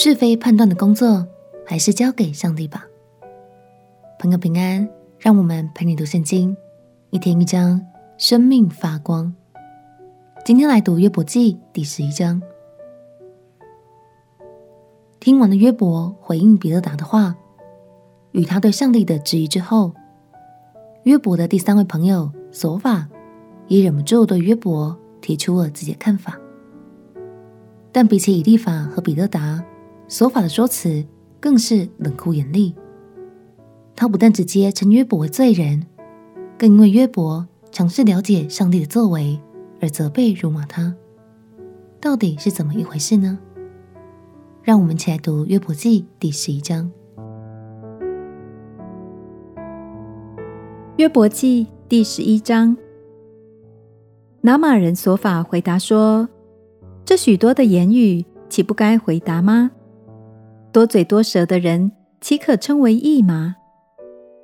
是非判断的工作还是交给上帝吧。朋友平安，让我们陪你读圣经，一天一章，生命发光。今天来读约伯记第十一章。听完了约伯回应比勒达的话，与他对上帝的质疑之后，约伯的第三位朋友索法也忍不住对约伯提出了自己的看法。但比起以利法和比勒达，琐法的说辞更是冷酷严厉。他不但直接称约伯为罪人，更因为约伯尝试了解上帝的作为而责备辱骂他。到底是怎么一回事呢？让我们一起来读约伯记第十一章。约伯记第十一章，拿玛人琐法回答说。这许多的言语，岂不该回答吗？多嘴多舌的人，岂可称为义吗？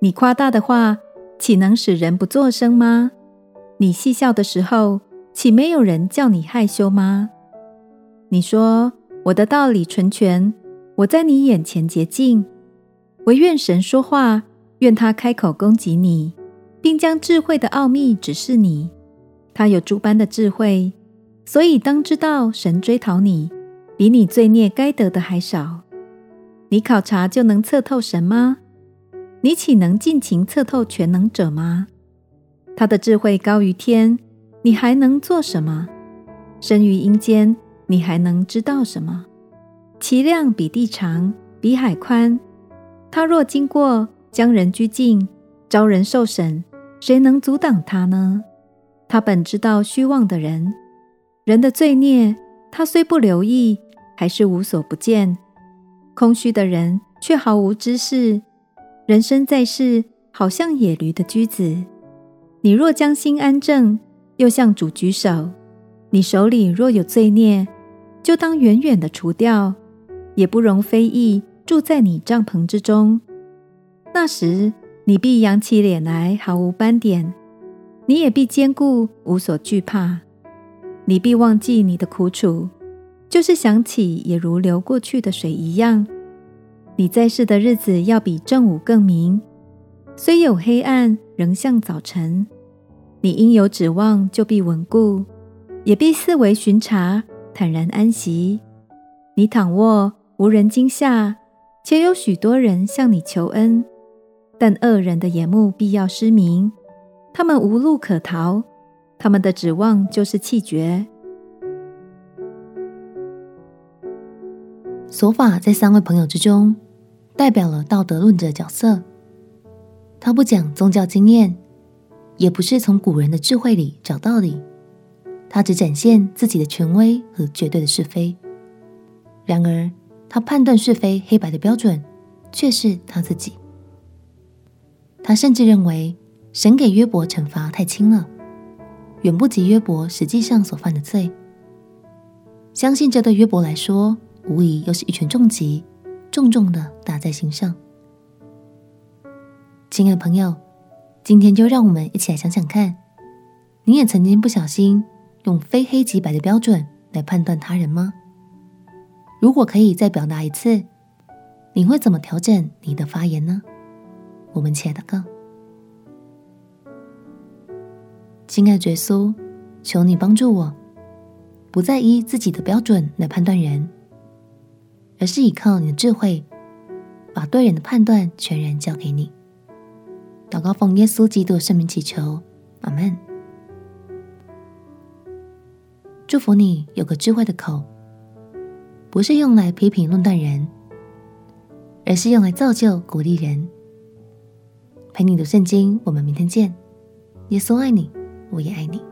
你夸大的话，岂能使人不作声吗？你戏笑的时候，岂没有人叫你害羞吗？你说我的道理纯全，我在你眼前洁净。惟愿神说话，愿他开口攻击你，并将智慧的奥秘指示你。他有诸般的智慧。所以当知道，神追讨你，比你罪孽该得的还少。你考察就能测透神吗？你岂能尽情测透全能者吗？他的智慧高于天，你还能做什么？生于阴间，你还能知道什么？其量比地长，比海宽。他若经过，将人拘禁，招人受审，谁能阻挡他呢？他本知道虚妄的人。人的罪孽，他虽不留意，还是无所不见。空虚的人却毫无知识。人生在世，好像野驴的驹子。你若将心安正，又向主举手，你手里若有罪孽，就当远远的除掉，也不容非义住在你帐篷之中。那时，你必扬起脸来，毫无斑点；你也必坚固，无所惧怕。你必忘记你的苦楚，就是想起也如流过去的水一样。你在世的日子要比正午更明，虽有黑暗，仍像早晨。你因有指望，就必稳固，也必四围巡查，坦然安息。你躺卧，无人惊吓，且有许多人向你求恩。但恶人的眼目必要失明，他们无路可逃。他们的指望就是气绝。索法在三位朋友之中，代表了道德论者的角色。他不讲宗教经验，也不是从古人的智慧里找道理，他只展现自己的权威和绝对的是非。然而，他判断是非黑白的标准，却是他自己。他甚至认为神给约伯惩罚太轻了。远不及约伯实际上所犯的罪，相信这对约伯来说，无疑又是一拳重击，重重的打在心上。亲爱的朋友，今天就让我们一起来想想看，你也曾经不小心用非黑即白的标准来判断他人吗？如果可以再表达一次，你会怎么调整你的发言呢？我们亲爱的哥。亲爱的耶稣，求你帮助我，不再依自己的标准来判断人，而是依靠你的智慧，把对人的判断全然交给你。祷告奉耶稣基督圣名祈求，阿门。祝福你有个智慧的口，不是用来批评论断人，而是用来造就鼓励人。陪你读圣经，我们明天见。耶稣爱你。我也爱你。